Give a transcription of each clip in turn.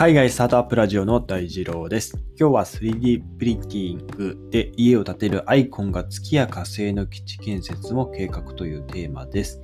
海外スタートアップラジオの大二郎です。今日は 3D プリンティングで家を建てるアイコンが月や火星の基地建設も計画というテーマです。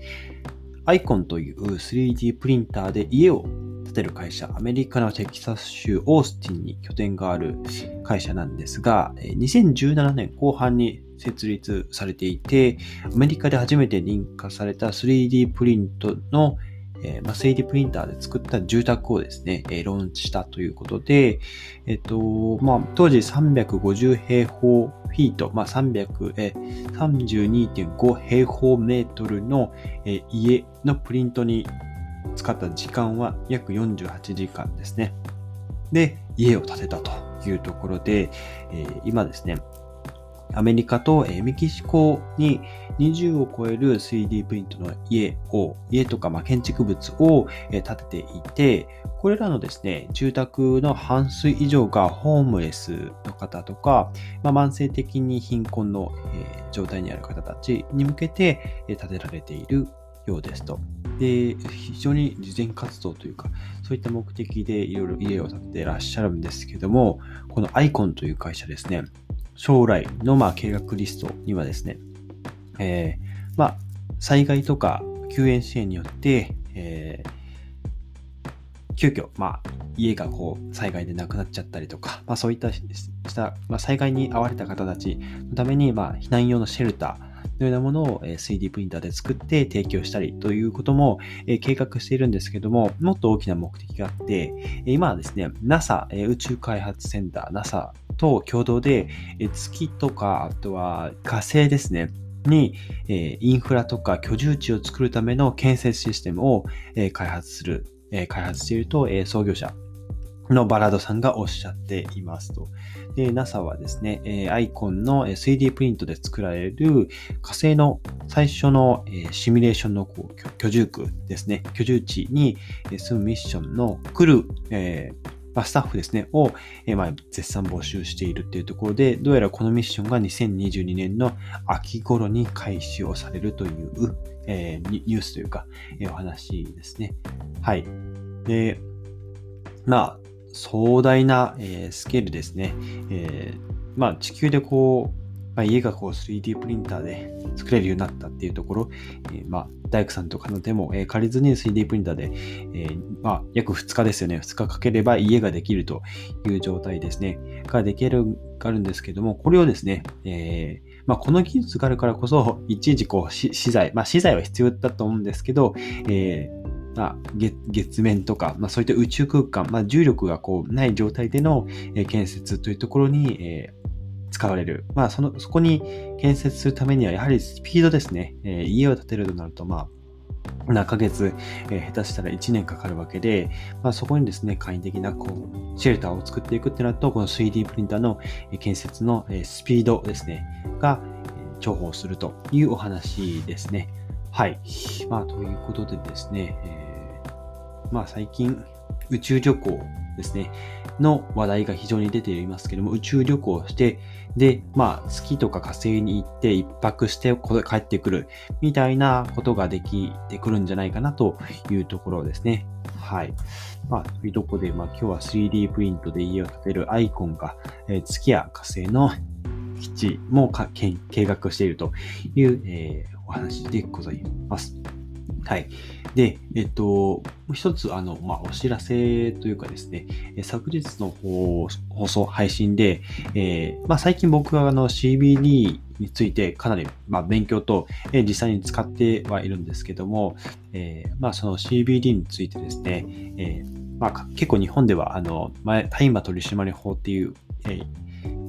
アイコンという 3D プリンターで家を建てる会社、アメリカのテキサス州オースティンに拠点がある会社なんですが、2017年後半に設立されていて、アメリカで初めて認可された 3D プリントのえー、まあ、3D プリンターで作った住宅をですね、えー、ローンチしたということで、えっ、と、まあ、当時350平方フィート、まあ、300、えー、32.5平方メートルの、え、家のプリントに使った時間は約48時間ですね。で、家を建てたというところで、え、今ですね、アメリカとメキシコに20を超える 3D プリントの家を、家とかま建築物を建てていて、これらのですね、住宅の半数以上がホームレスの方とか、まあ、慢性的に貧困の状態にある方たちに向けて建てられているようですと。で、非常に慈善活動というか、そういった目的でいろいろ家を建ててらっしゃるんですけども、このアイコンという会社ですね、将来のまあ計画リストにはですね、えー、まあ、災害とか救援支援によって、えー、急遽、まあ、家がこう、災害で亡くなっちゃったりとか、まあそういったした、まあ、災害に遭われた方たちのために、まあ、避難用のシェルター、のようなものを 3D プリンターで作って提供したりということも計画しているんですけども、もっと大きな目的があって、今はですね、NASA 宇宙開発センター、NASA と共同で、月とか、あとは火星ですね、に、インフラとか居住地を作るための建設システムを、開発する、開発していると、創業者のバラードさんがおっしゃっていますと。で、NASA はですね、アイコンの 3D プリントで作られる火星の最初のシミュレーションの居住区ですね、居住地に住むミッションの来る、ま、スタッフですね、を、え、ま、絶賛募集しているっていうところで、どうやらこのミッションが2022年の秋頃に開始をされるという、え、ニュースというか、え、お話ですね。はい。で、まあ、壮大な、え、スケールですね。え、まあ、地球でこう、まあ、家がこう 3D プリンターで作れるようになったっていうところ、えー、まあ、大工さんとかの手も、えー、借りずに 3D プリンターで、えー、まあ、約2日ですよね。2日かければ家ができるという状態ですね。ができる、があるんですけども、これをですね、えー、まあ、この技術があるからこそ、いちいちこう、資材、まあ、資材は必要だと思うんですけど、えーまあ、月面とか、まあ、そういった宇宙空間、まあ、重力がこうない状態での、建設というところに、え、使われる。まあ、その、そこに建設するためには、やはりスピードですね。えー、家を建てるとなると、まあ、何ヶ月、えー、下手したら1年かかるわけで、まあ、そこにですね、簡易的なこうシェルターを作っていくってなると、この 3D プリンターの建設のスピードですね、が重宝するというお話ですね。はい。まあ、ということでですね、えー、まあ、最近、宇宙旅行ですね、の話題が非常に出ていますけども、宇宙旅行をして、で、まあ、月とか火星に行って一泊して帰ってくるみたいなことができてくるんじゃないかなというところですね。はい。まあ、というとこで、まあ、今日は 3D プリントで家を建てるアイコンが、えー、月や火星の基地も計画しているという、えー、お話でございます。はい。で、えっと、一つ、あの、まあ、お知らせというかですね、昨日の放送、配信で、えー、まあ、最近僕はあの CBD についてかなり、まあ、勉強と、えー、実際に使ってはいるんですけども、えー、まあ、その CBD についてですね、えー、まあ、結構日本では、あの、大麻取締法っていう、えー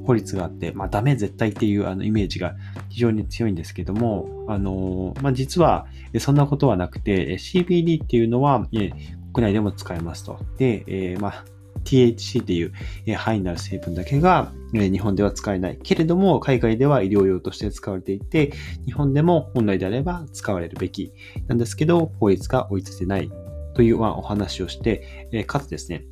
法律があって、まあ、ダメ絶対っていうあのイメージが非常に強いんですけども、あのまあ、実はそんなことはなくて、CBD っていうのは、国内でも使えますと。で、えー、まあ THC っていう範囲になる成分だけが日本では使えない。けれども、海外では医療用として使われていて、日本でも本来であれば使われるべきなんですけど、法律が追いついてないというお話をして、かつですね、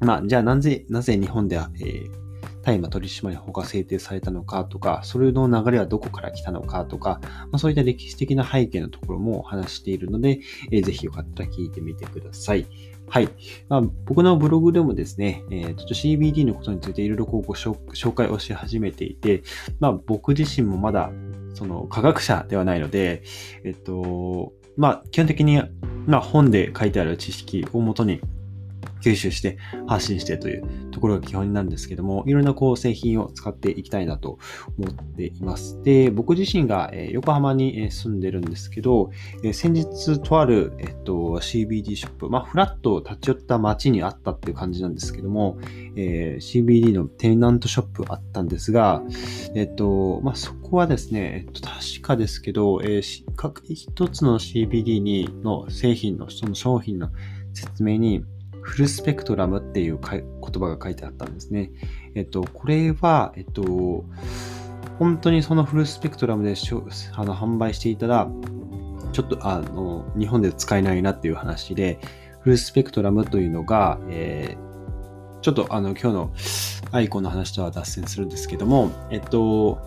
まあ、じゃあなぜ、なぜ日本では、えー大麻取締法が制定されたのかとか、それの流れはどこから来たのかとか、まあ、そういった歴史的な背景のところも話しているので、えー、ぜひよかったら聞いてみてください。はい。まあ、僕のブログでもですね、えー、ちょっと CBD のことについていろいろこうご紹介をし始めていて、まあ僕自身もまだその科学者ではないので、えっと、まあ基本的に、まあ本で書いてある知識をもとに吸収して発信してというところが基本なんですけども、いろんなこう製品を使っていきたいなと思っています。で、僕自身が横浜に住んでるんですけど、先日とある、えっと、CBD ショップ、まあ、フラット立ち寄った街にあったっていう感じなんですけども、えー、CBD のテナントショップあったんですが、えっと、まあ、そこはですね、えっと、確かですけど、えー、各一つの CBD にの製品の、その商品の説明に、フルスペクトラムっていう言葉が書いてあったんですね。えっと、これは、えっと、本当にそのフルスペクトラムであの販売していたら、ちょっとあの日本で使えないなっていう話で、フルスペクトラムというのが、えー、ちょっとあの今日のアイコンの話とは脱線するんですけども、えっと、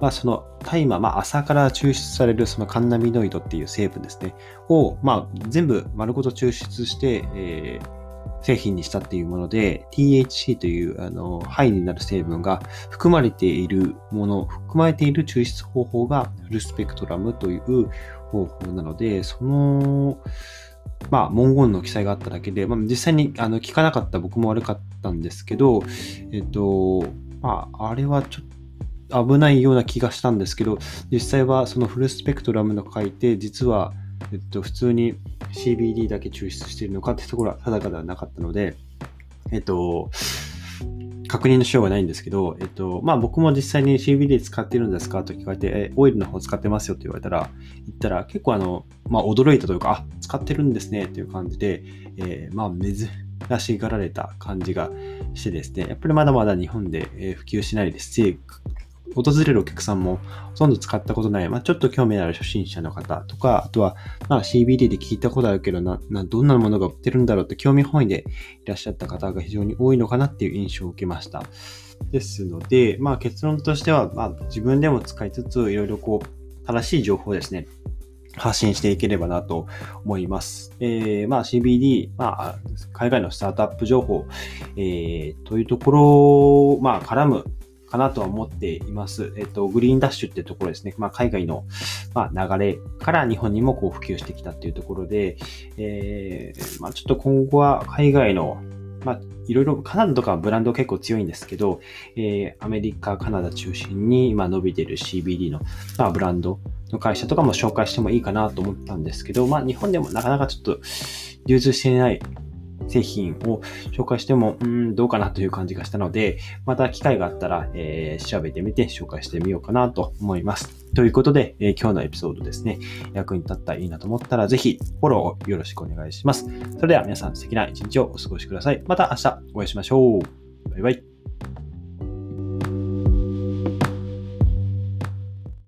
まあ、その大麻、まあ、朝から抽出されるそのカンナミノイドっていう成分ですね、を、まあ、全部丸ごと抽出して、えー、製品にしたっていうもので、THC という、あの、肺になる成分が含まれているもの、含まれている抽出方法がフルスペクトラムという方法なので、その、まあ、文言の記載があっただけで、まあ、実際にあの聞かなかった僕も悪かったんですけど、えっと、まあ、あれはちょっと危ないような気がしたんですけど、実際はそのフルスペクトラムの書いて、実は、えっと、普通に CBD だけ抽出しているのかってところは定かではなかったので、えっと、確認のしようがないんですけど、えっと、まあ僕も実際に CBD 使ってるんですかと聞かれて、え、オイルの方使ってますよって言われたら、言ったら結構あの、まあ驚いたというか、あ、使ってるんですねっていう感じで、えー、まあ珍しがられた感じがしてですね、やっぱりまだまだ日本で普及しないですし、訪れるお客さんもほとんど使ったことない、まあ、ちょっと興味のある初心者の方とか、あとは、まあ、CBD で聞いたことあるけどな、な、どんなものが売ってるんだろうって興味本位でいらっしゃった方が非常に多いのかなっていう印象を受けました。ですので、まあ、結論としては、まあ、自分でも使いつつ、いろいろこう、正しい情報ですね。発信していければなと思います。えー、まあ CBD、まあ、海外のスタートアップ情報、えー、というところを、まあ、絡むかなとは思っています。えっと、グリーンダッシュってところですね。まあ、海外の、まあ、流れから日本にもこう普及してきたっていうところで、えー、まあ、ちょっと今後は海外のまあ、いろいろ、カナダとかブランド結構強いんですけど、えー、アメリカ、カナダ中心に、今伸びてる CBD の、まあ、ブランドの会社とかも紹介してもいいかなと思ったんですけど、まあ、日本でもなかなかちょっと流通していない製品を紹介しても、うん、どうかなという感じがしたので、また機会があったら、えー、調べてみて紹介してみようかなと思います。ということで、えー、今日のエピソードですね、役に立ったらいいなと思ったら、ぜひフォローをよろしくお願いします。それでは皆さん素敵な一日をお過ごしください。また明日お会いしましょう。バイバイ。